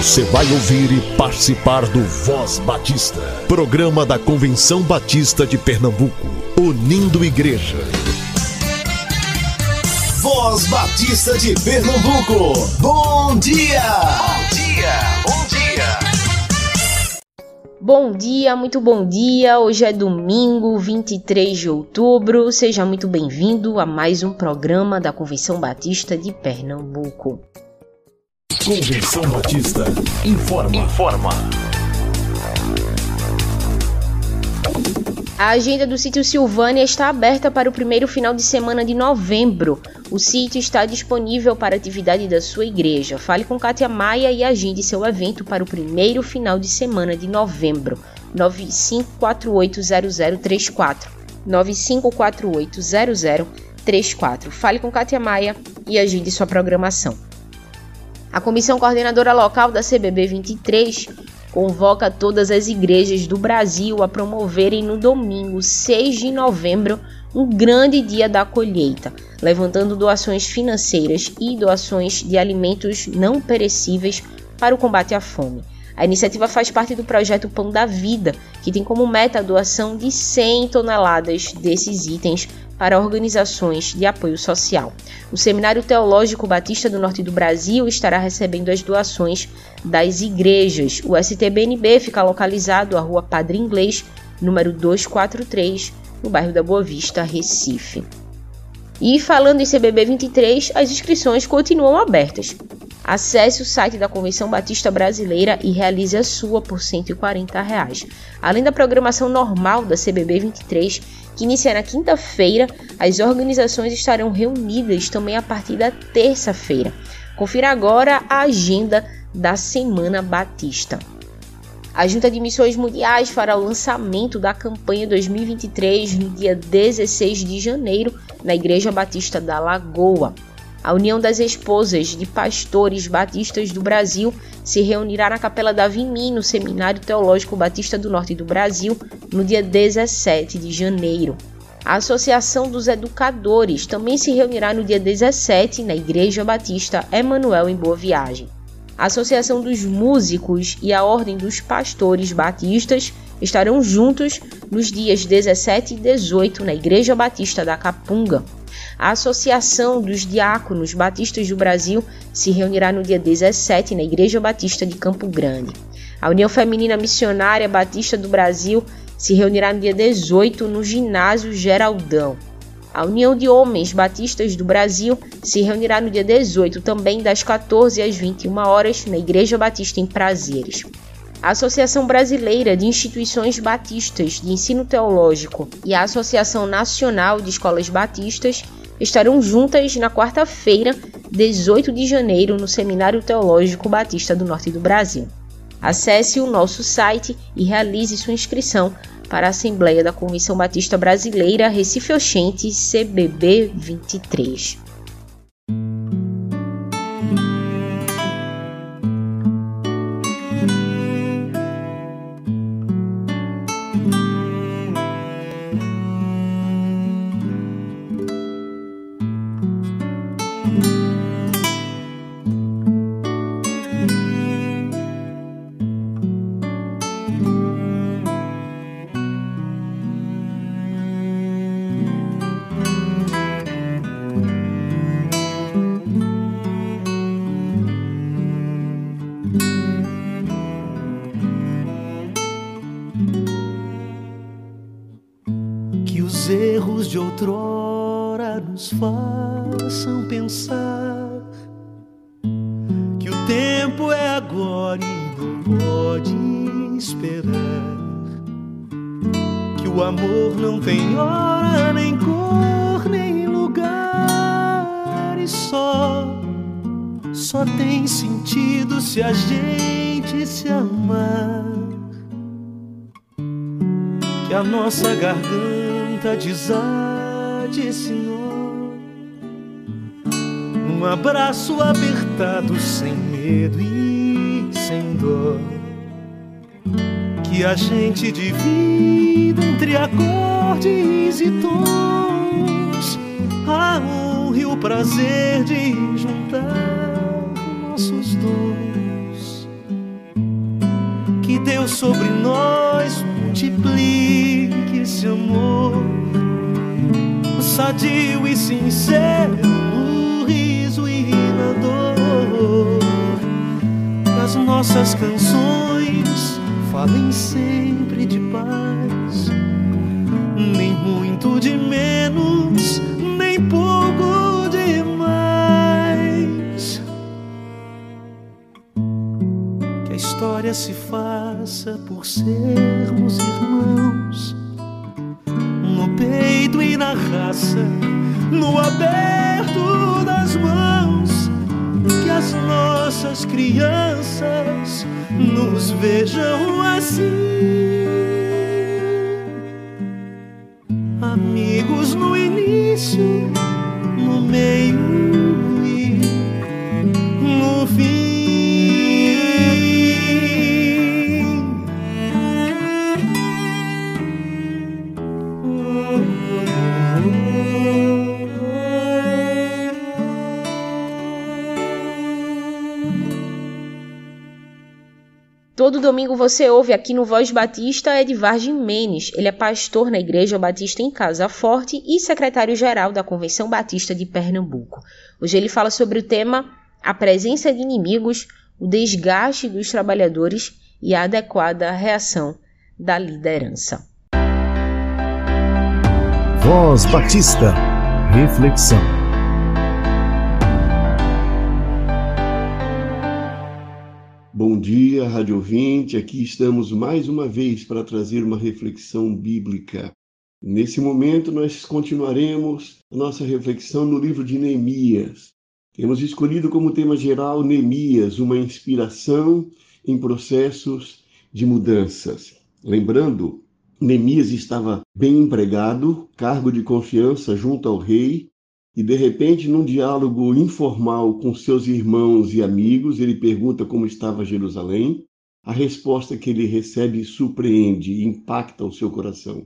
Você vai ouvir e participar do Voz Batista, programa da Convenção Batista de Pernambuco, unindo igreja. Voz Batista de Pernambuco, bom dia! Bom dia, bom dia! Bom dia, muito bom dia. Hoje é domingo, 23 de outubro. Seja muito bem-vindo a mais um programa da Convenção Batista de Pernambuco. Convenção Batista informa. Informa. A agenda do sítio Silvânia está aberta para o primeiro final de semana de novembro. O sítio está disponível para atividade da sua igreja. Fale com Kátia Maia e agende seu evento para o primeiro final de semana de novembro. 95480034. 95480034. Fale com Kátia Maia e agende sua programação. A comissão coordenadora local da CBB 23 convoca todas as igrejas do Brasil a promoverem no domingo 6 de novembro um grande dia da colheita, levantando doações financeiras e doações de alimentos não perecíveis para o combate à fome. A iniciativa faz parte do projeto Pão da Vida, que tem como meta a doação de 100 toneladas desses itens para organizações de apoio social. O Seminário Teológico Batista do Norte do Brasil estará recebendo as doações das igrejas. O STBNB fica localizado à Rua Padre Inglês, número 243, no bairro da Boa Vista, Recife. E falando em CBB 23, as inscrições continuam abertas. Acesse o site da Convenção Batista Brasileira e realize a sua por 140 reais. Além da programação normal da CBB 23, que inicia na quinta-feira, as organizações estarão reunidas também a partir da terça-feira. Confira agora a agenda da Semana Batista. A Junta de Missões Mundiais fará o lançamento da campanha 2023 no dia 16 de janeiro na Igreja Batista da Lagoa. A União das Esposas de Pastores Batistas do Brasil se reunirá na Capela da Vimim, no Seminário Teológico Batista do Norte do Brasil, no dia 17 de janeiro. A Associação dos Educadores também se reunirá no dia 17 na Igreja Batista Emanuel em Boa Viagem. A Associação dos Músicos e a Ordem dos Pastores Batistas estarão juntos nos dias 17 e 18 na Igreja Batista da Capunga. A Associação dos Diáconos Batistas do Brasil se reunirá no dia 17 na Igreja Batista de Campo Grande. A União Feminina Missionária Batista do Brasil se reunirá no dia 18 no Ginásio Geraldão. A União de Homens Batistas do Brasil se reunirá no dia 18 também das 14 às 21 horas na Igreja Batista em Prazeres. A Associação Brasileira de Instituições Batistas de Ensino Teológico e a Associação Nacional de Escolas Batistas estarão juntas na quarta-feira, 18 de janeiro, no Seminário Teológico Batista do Norte do Brasil. Acesse o nosso site e realize sua inscrição para a Assembleia da Comissão Batista Brasileira Recife Oxente CBB 23. Façam pensar que o tempo é agora e não pode esperar. Que o amor não tem hora, nem cor, nem lugar, e só, só tem sentido se a gente se amar. Que a nossa garganta desade, Senhor um abraço apertado sem medo e sem dor. Que a gente divida entre acordes e tons a honra e o prazer de juntar nossos dons. sobre nós multiplique esse amor sadio e sincero, no riso e na dor. As nossas canções falem sempre de paz, nem muito de menos, nem pouco demais. Que a história se faça por sermos irmãos na raça, no aberto das mãos, que as nossas crianças nos vejam assim. Domingo você ouve aqui no Voz Batista Edvar Menes. Ele é pastor na Igreja Batista em Casa Forte e secretário-geral da Convenção Batista de Pernambuco. Hoje ele fala sobre o tema a presença de inimigos, o desgaste dos trabalhadores e a adequada reação da liderança. Voz Batista. Reflexão. Bom dia, Rádio Ouvinte. Aqui estamos mais uma vez para trazer uma reflexão bíblica. Nesse momento, nós continuaremos nossa reflexão no livro de Neemias. Temos escolhido como tema geral Neemias, uma inspiração em processos de mudanças. Lembrando, Neemias estava bem empregado, cargo de confiança junto ao rei, e de repente, num diálogo informal com seus irmãos e amigos, ele pergunta como estava Jerusalém. A resposta que ele recebe surpreende e impacta o seu coração.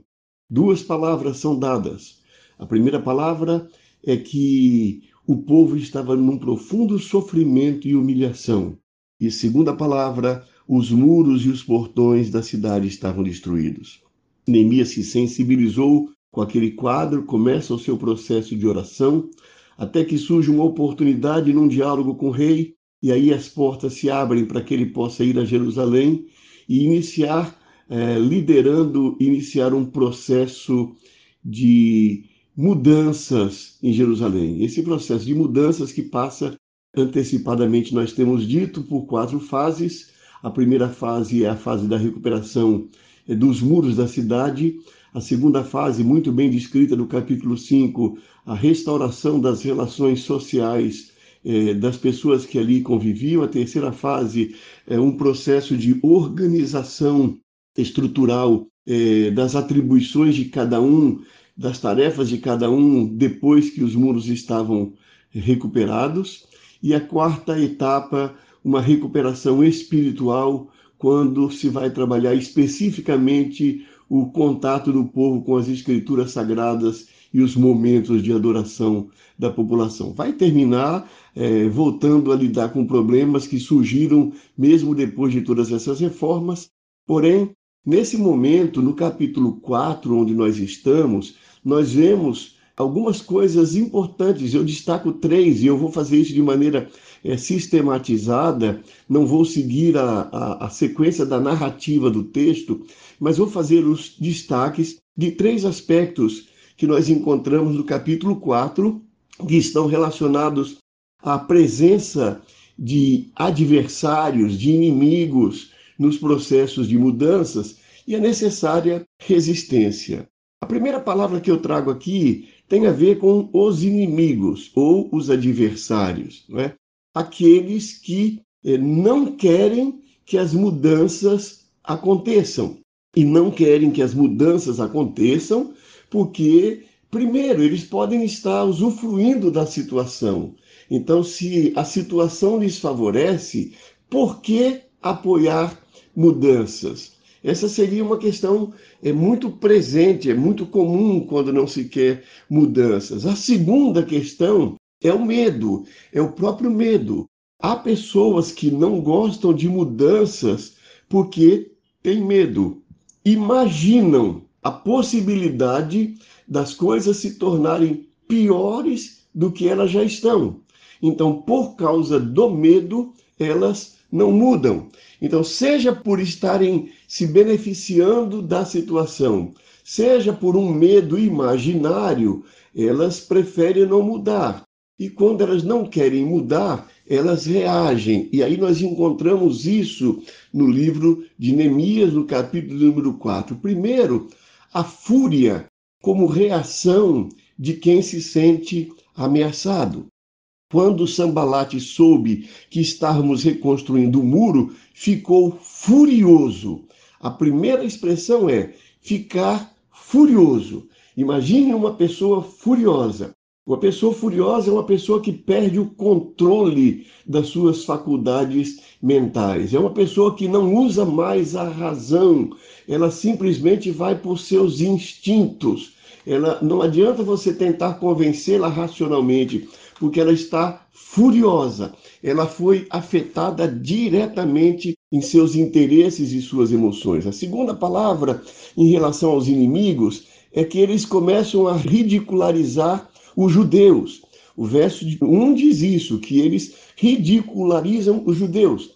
Duas palavras são dadas. A primeira palavra é que o povo estava num profundo sofrimento e humilhação. E segunda palavra, os muros e os portões da cidade estavam destruídos. Neemias se sensibilizou com aquele quadro, começa o seu processo de oração, até que surge uma oportunidade num diálogo com o rei, e aí as portas se abrem para que ele possa ir a Jerusalém e iniciar, eh, liderando, iniciar um processo de mudanças em Jerusalém. Esse processo de mudanças que passa antecipadamente, nós temos dito, por quatro fases. A primeira fase é a fase da recuperação eh, dos muros da cidade, a segunda fase, muito bem descrita no capítulo 5, a restauração das relações sociais eh, das pessoas que ali conviviam. A terceira fase é um processo de organização estrutural eh, das atribuições de cada um, das tarefas de cada um depois que os muros estavam recuperados. E a quarta etapa, uma recuperação espiritual, quando se vai trabalhar especificamente o contato do povo com as escrituras sagradas e os momentos de adoração da população. Vai terminar é, voltando a lidar com problemas que surgiram mesmo depois de todas essas reformas. Porém, nesse momento, no capítulo 4, onde nós estamos, nós vemos algumas coisas importantes. Eu destaco três e eu vou fazer isso de maneira é, sistematizada, não vou seguir a, a, a sequência da narrativa do texto, mas vou fazer os destaques de três aspectos que nós encontramos no capítulo 4, que estão relacionados à presença de adversários, de inimigos nos processos de mudanças e a necessária resistência. A primeira palavra que eu trago aqui tem a ver com os inimigos ou os adversários, não é? aqueles que eh, não querem que as mudanças aconteçam e não querem que as mudanças aconteçam porque, primeiro, eles podem estar usufruindo da situação. Então, se a situação lhes favorece, por que apoiar mudanças? Essa seria uma questão é muito presente, é muito comum quando não se quer mudanças. A segunda questão é o medo, é o próprio medo. Há pessoas que não gostam de mudanças porque têm medo, imaginam a possibilidade das coisas se tornarem piores do que elas já estão. Então, por causa do medo, elas não mudam. Então, seja por estarem se beneficiando da situação, seja por um medo imaginário, elas preferem não mudar. E quando elas não querem mudar, elas reagem. E aí nós encontramos isso no livro de Neemias, no capítulo número 4. Primeiro, a fúria como reação de quem se sente ameaçado. Quando Sambalate soube que estávamos reconstruindo o muro, ficou furioso. A primeira expressão é ficar furioso. Imagine uma pessoa furiosa. Uma pessoa furiosa é uma pessoa que perde o controle das suas faculdades mentais. É uma pessoa que não usa mais a razão. Ela simplesmente vai por seus instintos. Ela não adianta você tentar convencê-la racionalmente, porque ela está furiosa. Ela foi afetada diretamente em seus interesses e suas emoções. A segunda palavra em relação aos inimigos é que eles começam a ridicularizar os judeus. O verso 1 diz isso, que eles ridicularizam os judeus.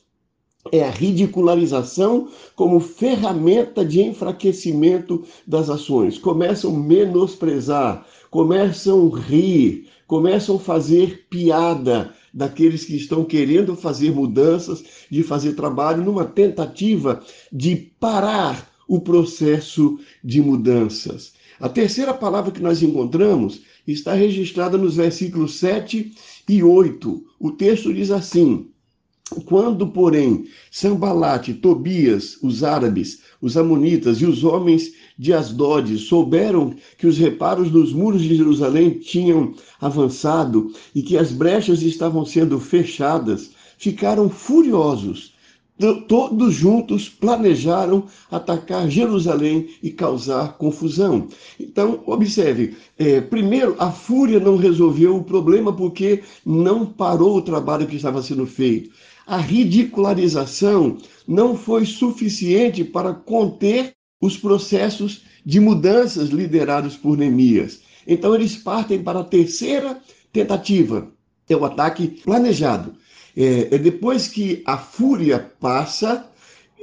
É a ridicularização como ferramenta de enfraquecimento das ações. Começam a menosprezar, começam a rir, começam a fazer piada daqueles que estão querendo fazer mudanças, de fazer trabalho, numa tentativa de parar o processo de mudanças. A terceira palavra que nós encontramos está registrada nos versículos 7 e 8. O texto diz assim: quando, porém, Sambalate, Tobias, os árabes, os amonitas e os homens de Asdod souberam que os reparos dos muros de Jerusalém tinham avançado e que as brechas estavam sendo fechadas, ficaram furiosos todos juntos planejaram atacar Jerusalém e causar confusão. Então, observe: é, primeiro, a fúria não resolveu o problema porque não parou o trabalho que estava sendo feito. A ridicularização não foi suficiente para conter os processos de mudanças liderados por Neemias. Então, eles partem para a terceira tentativa: é o ataque planejado. É, é, depois que a fúria passa,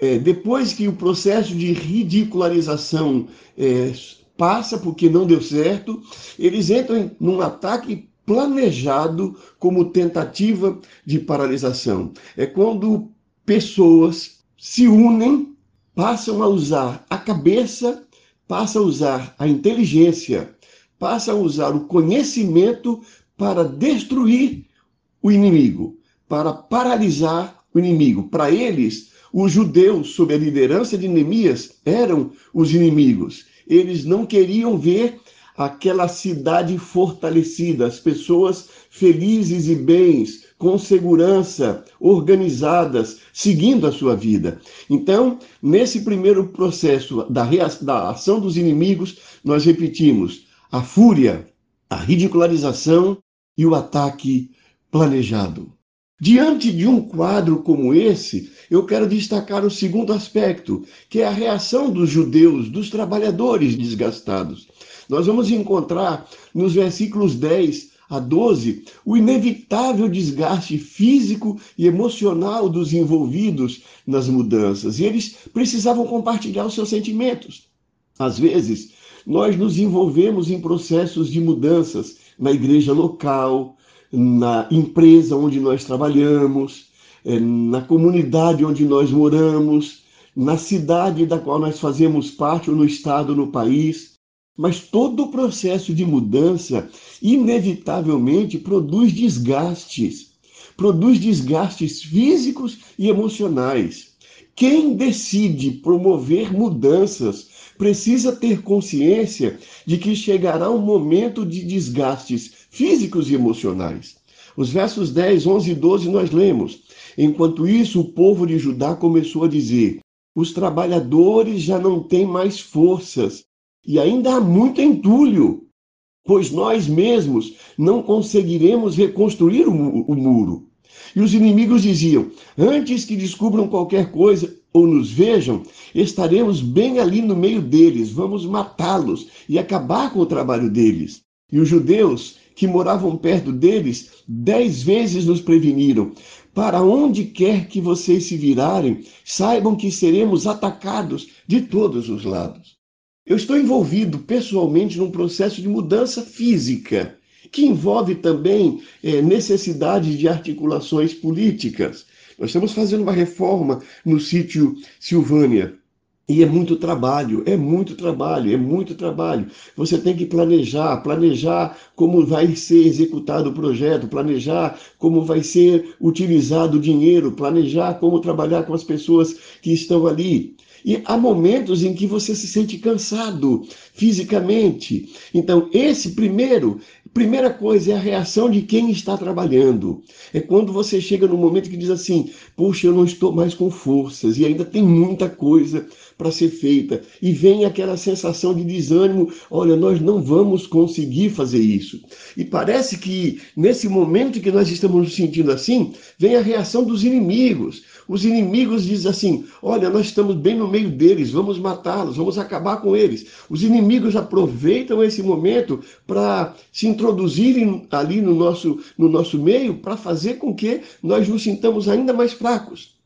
é, depois que o processo de ridicularização é, passa porque não deu certo, eles entram num ataque planejado como tentativa de paralisação. É quando pessoas se unem, passam a usar a cabeça, passam a usar a inteligência, passam a usar o conhecimento para destruir o inimigo para paralisar o inimigo. Para eles, os judeus, sob a liderança de Neemias, eram os inimigos. Eles não queriam ver aquela cidade fortalecida, as pessoas felizes e bens, com segurança, organizadas, seguindo a sua vida. Então, nesse primeiro processo da, da ação dos inimigos, nós repetimos a fúria, a ridicularização e o ataque planejado. Diante de um quadro como esse, eu quero destacar o segundo aspecto, que é a reação dos judeus, dos trabalhadores desgastados. Nós vamos encontrar nos versículos 10 a 12 o inevitável desgaste físico e emocional dos envolvidos nas mudanças, e eles precisavam compartilhar os seus sentimentos. Às vezes, nós nos envolvemos em processos de mudanças na igreja local, na empresa onde nós trabalhamos, é, na comunidade onde nós moramos, na cidade da qual nós fazemos parte, ou no estado, no país. Mas todo o processo de mudança, inevitavelmente, produz desgastes. Produz desgastes físicos e emocionais. Quem decide promover mudanças precisa ter consciência de que chegará um momento de desgastes físicos e emocionais. Os versos 10, 11 e 12 nós lemos. Enquanto isso, o povo de Judá começou a dizer: os trabalhadores já não têm mais forças e ainda há muito entulho, pois nós mesmos não conseguiremos reconstruir o, muro. E os inimigos diziam: Antes que descubram qualquer coisa ou nos vejam, estaremos bem ali no meio deles, vamos matá-los e acabar com o trabalho deles. E os judeus que moravam perto deles dez vezes nos preveniram: Para onde quer que vocês se virarem, saibam que seremos atacados de todos os lados. Eu estou envolvido pessoalmente num processo de mudança física que envolve também é, de articulações políticas. Nós estamos fazendo uma reforma no sítio Silvânia. E é muito trabalho, é muito trabalho, é muito trabalho. Você tem que planejar, planejar como vai ser executado o projeto, planejar como vai ser utilizado o dinheiro, planejar como trabalhar com as pessoas que estão ali. E há momentos em que você se sente cansado fisicamente. Então, esse primeiro Primeira coisa é a reação de quem está trabalhando. É quando você chega no momento que diz assim: Puxa, eu não estou mais com forças e ainda tem muita coisa para ser feita. E vem aquela sensação de desânimo: olha, nós não vamos conseguir fazer isso. E parece que nesse momento que nós estamos nos sentindo assim, vem a reação dos inimigos. Os inimigos dizem assim: olha, nós estamos bem no meio deles, vamos matá-los, vamos acabar com eles. Os inimigos aproveitam esse momento para se introduzirem ali no nosso, no nosso meio, para fazer com que nós nos sintamos ainda mais fracos.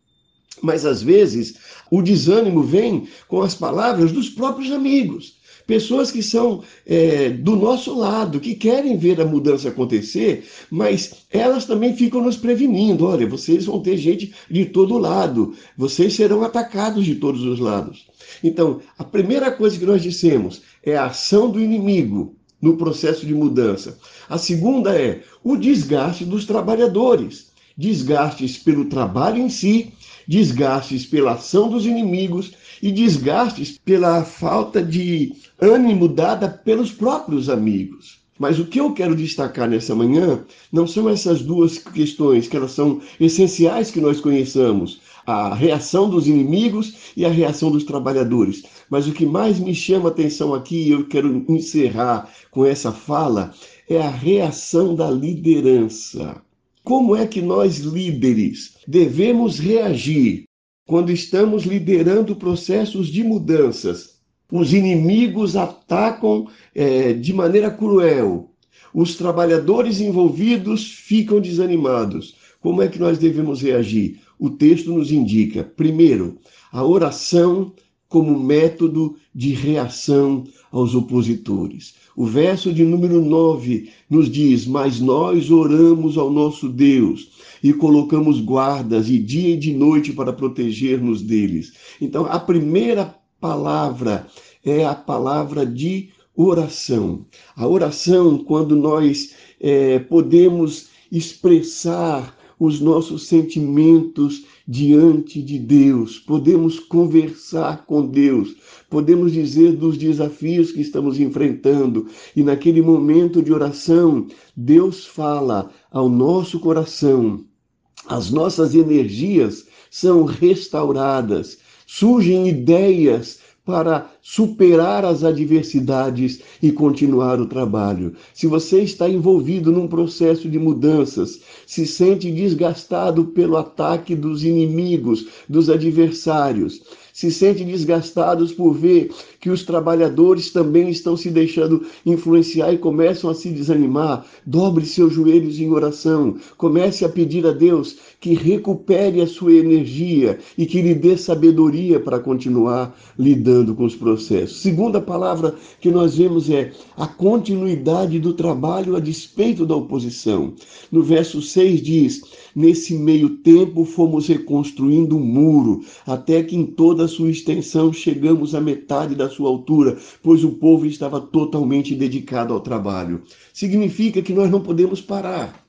Mas às vezes o desânimo vem com as palavras dos próprios amigos. Pessoas que são é, do nosso lado, que querem ver a mudança acontecer, mas elas também ficam nos prevenindo: olha, vocês vão ter gente de todo lado, vocês serão atacados de todos os lados. Então, a primeira coisa que nós dissemos é a ação do inimigo no processo de mudança. A segunda é o desgaste dos trabalhadores desgastes pelo trabalho em si, desgastes pela ação dos inimigos e desgastes pela falta de ânimo dada pelos próprios amigos. Mas o que eu quero destacar nessa manhã não são essas duas questões, que elas são essenciais que nós conheçamos, a reação dos inimigos e a reação dos trabalhadores. Mas o que mais me chama a atenção aqui, e eu quero encerrar com essa fala, é a reação da liderança. Como é que nós, líderes, devemos reagir quando estamos liderando processos de mudanças? Os inimigos atacam é, de maneira cruel, os trabalhadores envolvidos ficam desanimados. Como é que nós devemos reagir? O texto nos indica, primeiro, a oração como método de reação aos opositores. O verso de número 9 nos diz: Mas nós oramos ao nosso Deus e colocamos guardas de dia e de noite para proteger-nos deles. Então, a primeira palavra é a palavra de oração. A oração, quando nós é, podemos expressar os nossos sentimentos diante de Deus, podemos conversar com Deus, podemos dizer dos desafios que estamos enfrentando, e naquele momento de oração, Deus fala ao nosso coração, as nossas energias são restauradas, surgem ideias para superar as adversidades e continuar o trabalho. Se você está envolvido num processo de mudanças, se sente desgastado pelo ataque dos inimigos, dos adversários, se sente desgastados por ver que os trabalhadores também estão se deixando influenciar e começam a se desanimar, dobre seus joelhos em oração, comece a pedir a Deus que recupere a sua energia e que lhe dê sabedoria para continuar lidando com os processos. Segunda palavra que nós vemos é a continuidade do trabalho a despeito da oposição. No verso 6 diz: Nesse meio tempo fomos reconstruindo o um muro, até que em toda sua extensão chegamos à metade da sua altura, pois o povo estava totalmente dedicado ao trabalho. Significa que nós não podemos parar,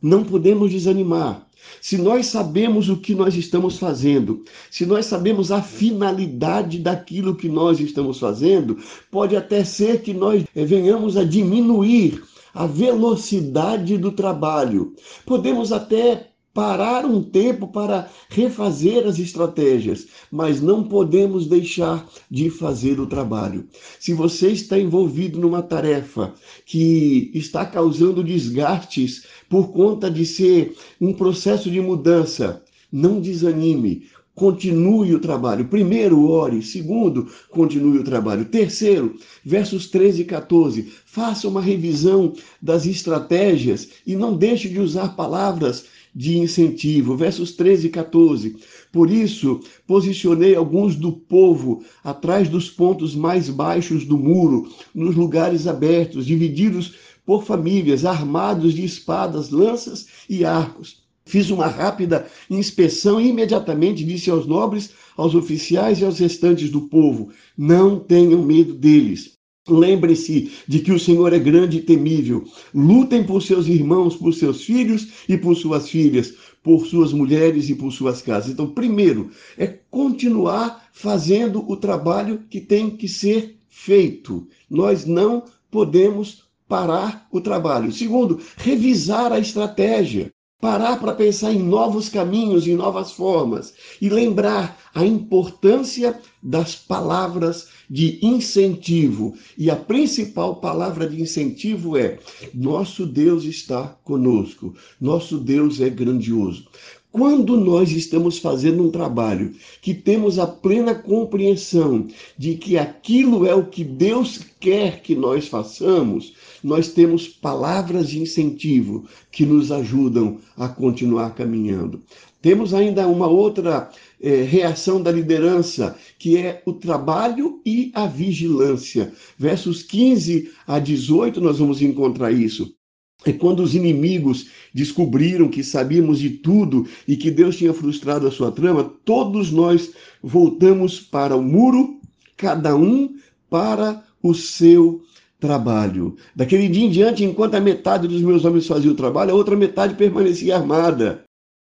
não podemos desanimar. Se nós sabemos o que nós estamos fazendo, se nós sabemos a finalidade daquilo que nós estamos fazendo, pode até ser que nós venhamos a diminuir a velocidade do trabalho. Podemos até parar um tempo para refazer as estratégias, mas não podemos deixar de fazer o trabalho. Se você está envolvido numa tarefa que está causando desgastes por conta de ser um processo de mudança, não desanime. Continue o trabalho. Primeiro, ore. Segundo, continue o trabalho. Terceiro, versos 13 e 14. Faça uma revisão das estratégias e não deixe de usar palavras de incentivo. Versos 13 e 14. Por isso, posicionei alguns do povo atrás dos pontos mais baixos do muro, nos lugares abertos, divididos por famílias, armados de espadas, lanças e arcos. Fiz uma rápida inspeção e imediatamente disse aos nobres, aos oficiais e aos restantes do povo: não tenham medo deles. Lembre-se de que o Senhor é grande e temível. Lutem por seus irmãos, por seus filhos e por suas filhas, por suas mulheres e por suas casas. Então, primeiro, é continuar fazendo o trabalho que tem que ser feito. Nós não podemos parar o trabalho. Segundo, revisar a estratégia parar para pensar em novos caminhos, em novas formas e lembrar a importância das palavras de incentivo. E a principal palavra de incentivo é: nosso Deus está conosco, nosso Deus é grandioso. Quando nós estamos fazendo um trabalho que temos a plena compreensão de que aquilo é o que Deus quer que nós façamos, nós temos palavras de incentivo que nos ajudam a continuar caminhando. Temos ainda uma outra é, reação da liderança, que é o trabalho e a vigilância. Versos 15 a 18, nós vamos encontrar isso. É quando os inimigos descobriram que sabíamos de tudo e que Deus tinha frustrado a sua trama, todos nós voltamos para o muro, cada um para o seu trabalho. Daquele dia em diante, enquanto a metade dos meus homens fazia o trabalho, a outra metade permanecia armada.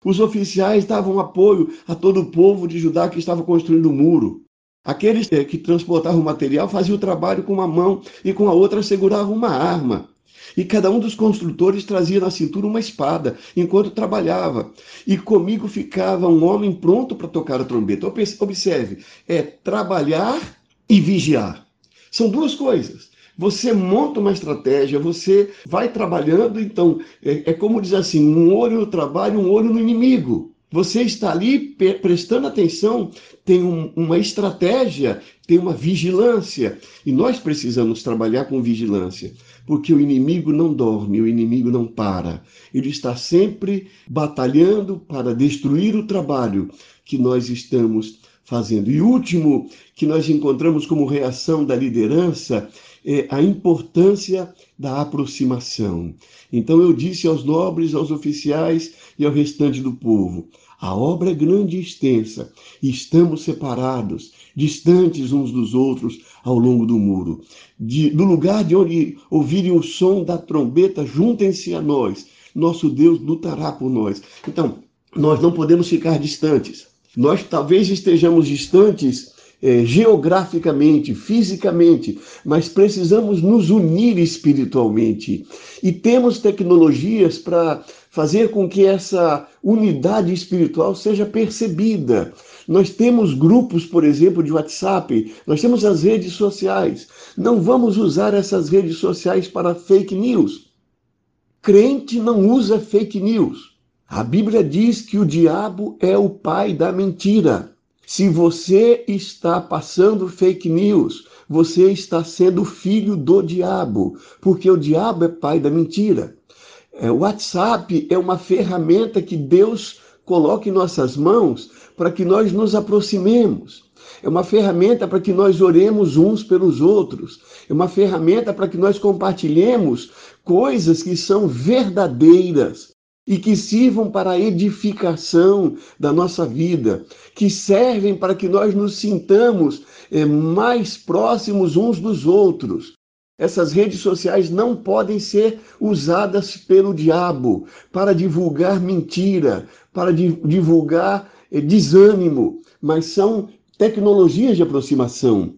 Os oficiais davam apoio a todo o povo de Judá que estava construindo o muro. Aqueles que transportavam o material faziam o trabalho com uma mão e com a outra seguravam uma arma. E cada um dos construtores trazia na cintura uma espada enquanto trabalhava. E comigo ficava um homem pronto para tocar a trombeta. Observe, é trabalhar e vigiar. São duas coisas. Você monta uma estratégia, você vai trabalhando, então é, é como diz assim: um olho no trabalho, um olho no inimigo. Você está ali prestando atenção, tem um, uma estratégia, tem uma vigilância. E nós precisamos trabalhar com vigilância, porque o inimigo não dorme, o inimigo não para. Ele está sempre batalhando para destruir o trabalho que nós estamos fazendo. E último que nós encontramos como reação da liderança é a importância da aproximação. Então eu disse aos nobres, aos oficiais e ao restante do povo: a obra é grande e extensa, e estamos separados, distantes uns dos outros ao longo do muro. De, do lugar de onde ouvirem o som da trombeta, juntem-se a nós. Nosso Deus lutará por nós. Então, nós não podemos ficar distantes. Nós talvez estejamos distantes é, geograficamente, fisicamente, mas precisamos nos unir espiritualmente. E temos tecnologias para fazer com que essa unidade espiritual seja percebida. Nós temos grupos, por exemplo, de WhatsApp, nós temos as redes sociais. Não vamos usar essas redes sociais para fake news. Crente não usa fake news. A Bíblia diz que o diabo é o pai da mentira. Se você está passando fake news, você está sendo filho do diabo, porque o diabo é pai da mentira. É, o WhatsApp é uma ferramenta que Deus coloca em nossas mãos para que nós nos aproximemos. É uma ferramenta para que nós oremos uns pelos outros. É uma ferramenta para que nós compartilhemos coisas que são verdadeiras e que sirvam para a edificação da nossa vida, que servem para que nós nos sintamos é, mais próximos uns dos outros. Essas redes sociais não podem ser usadas pelo diabo para divulgar mentira, para divulgar é, desânimo, mas são tecnologias de aproximação.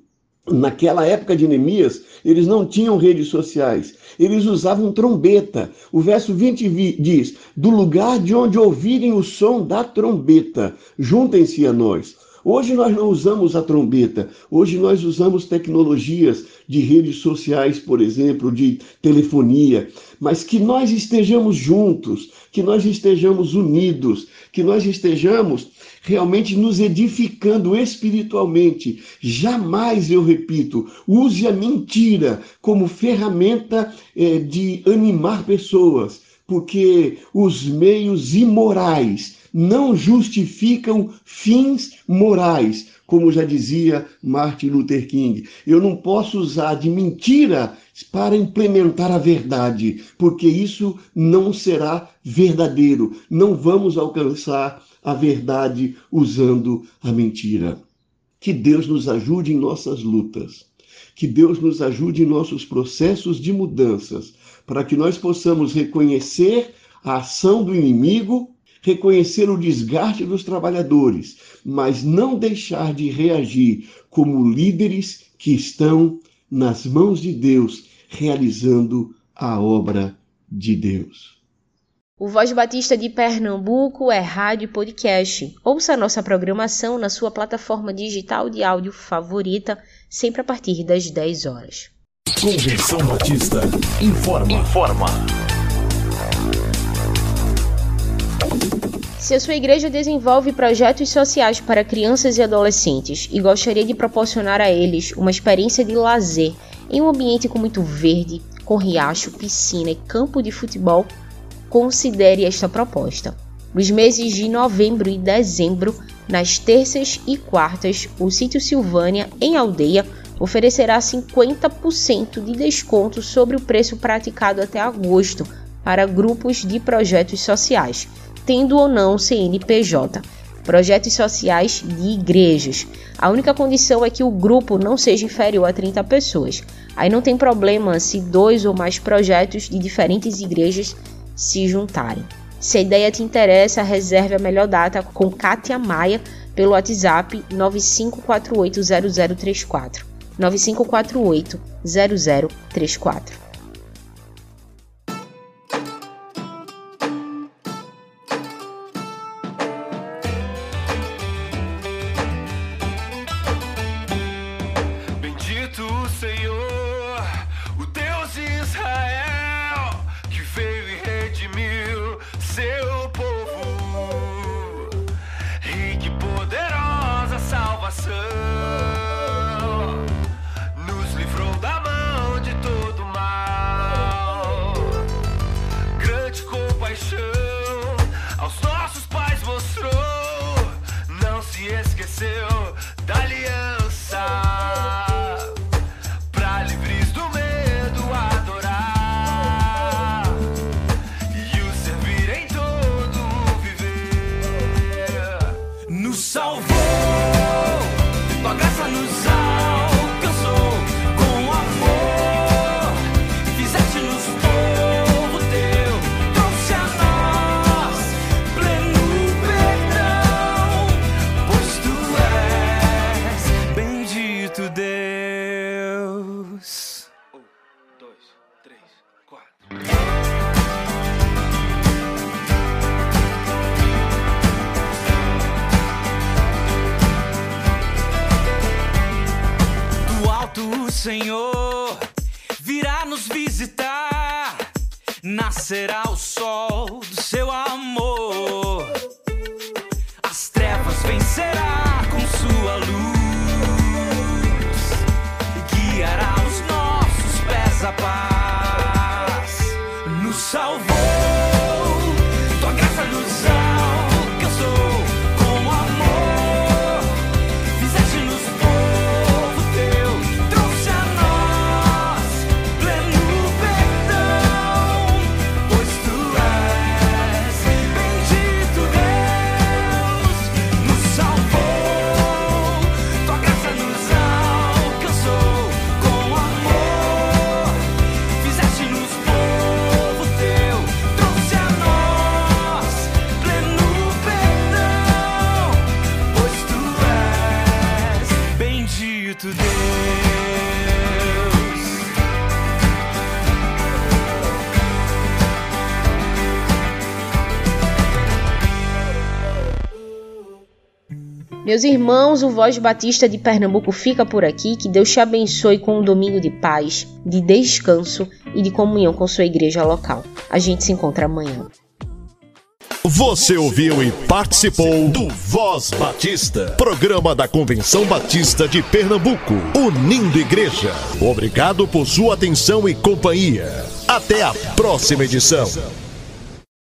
Naquela época de Neemias, eles não tinham redes sociais, eles usavam trombeta. O verso 20 diz: Do lugar de onde ouvirem o som da trombeta, juntem-se a nós. Hoje nós não usamos a trombeta, hoje nós usamos tecnologias de redes sociais, por exemplo, de telefonia, mas que nós estejamos juntos, que nós estejamos unidos, que nós estejamos realmente nos edificando espiritualmente. Jamais, eu repito, use a mentira como ferramenta é, de animar pessoas, porque os meios imorais não justificam fins morais, como já dizia Martin Luther King. Eu não posso usar de mentira para implementar a verdade, porque isso não será verdadeiro. Não vamos alcançar a verdade usando a mentira. Que Deus nos ajude em nossas lutas. Que Deus nos ajude em nossos processos de mudanças, para que nós possamos reconhecer a ação do inimigo reconhecer o desgaste dos trabalhadores, mas não deixar de reagir como líderes que estão nas mãos de Deus, realizando a obra de Deus. O Voz Batista de Pernambuco é rádio podcast. Ouça nossa programação na sua plataforma digital de áudio favorita, sempre a partir das 10 horas. Convenção Batista informa. Informa. Se a sua igreja desenvolve projetos sociais para crianças e adolescentes e gostaria de proporcionar a eles uma experiência de lazer em um ambiente com muito verde, com riacho, piscina e campo de futebol, considere esta proposta. Nos meses de novembro e dezembro, nas terças e quartas, o sítio Silvânia, em Aldeia, oferecerá 50% de desconto sobre o preço praticado até agosto para grupos de projetos sociais tendo ou não CNPJ. Projetos sociais de igrejas. A única condição é que o grupo não seja inferior a 30 pessoas. Aí não tem problema se dois ou mais projetos de diferentes igrejas se juntarem. Se a ideia te interessa, reserve a melhor data com Kátia Maia pelo WhatsApp 95480034. 95480034. Meus irmãos, o Voz Batista de Pernambuco fica por aqui. Que Deus te abençoe com um domingo de paz, de descanso e de comunhão com sua igreja local. A gente se encontra amanhã. Você ouviu e participou do Voz Batista, programa da Convenção Batista de Pernambuco, unindo igreja. Obrigado por sua atenção e companhia. Até a próxima edição.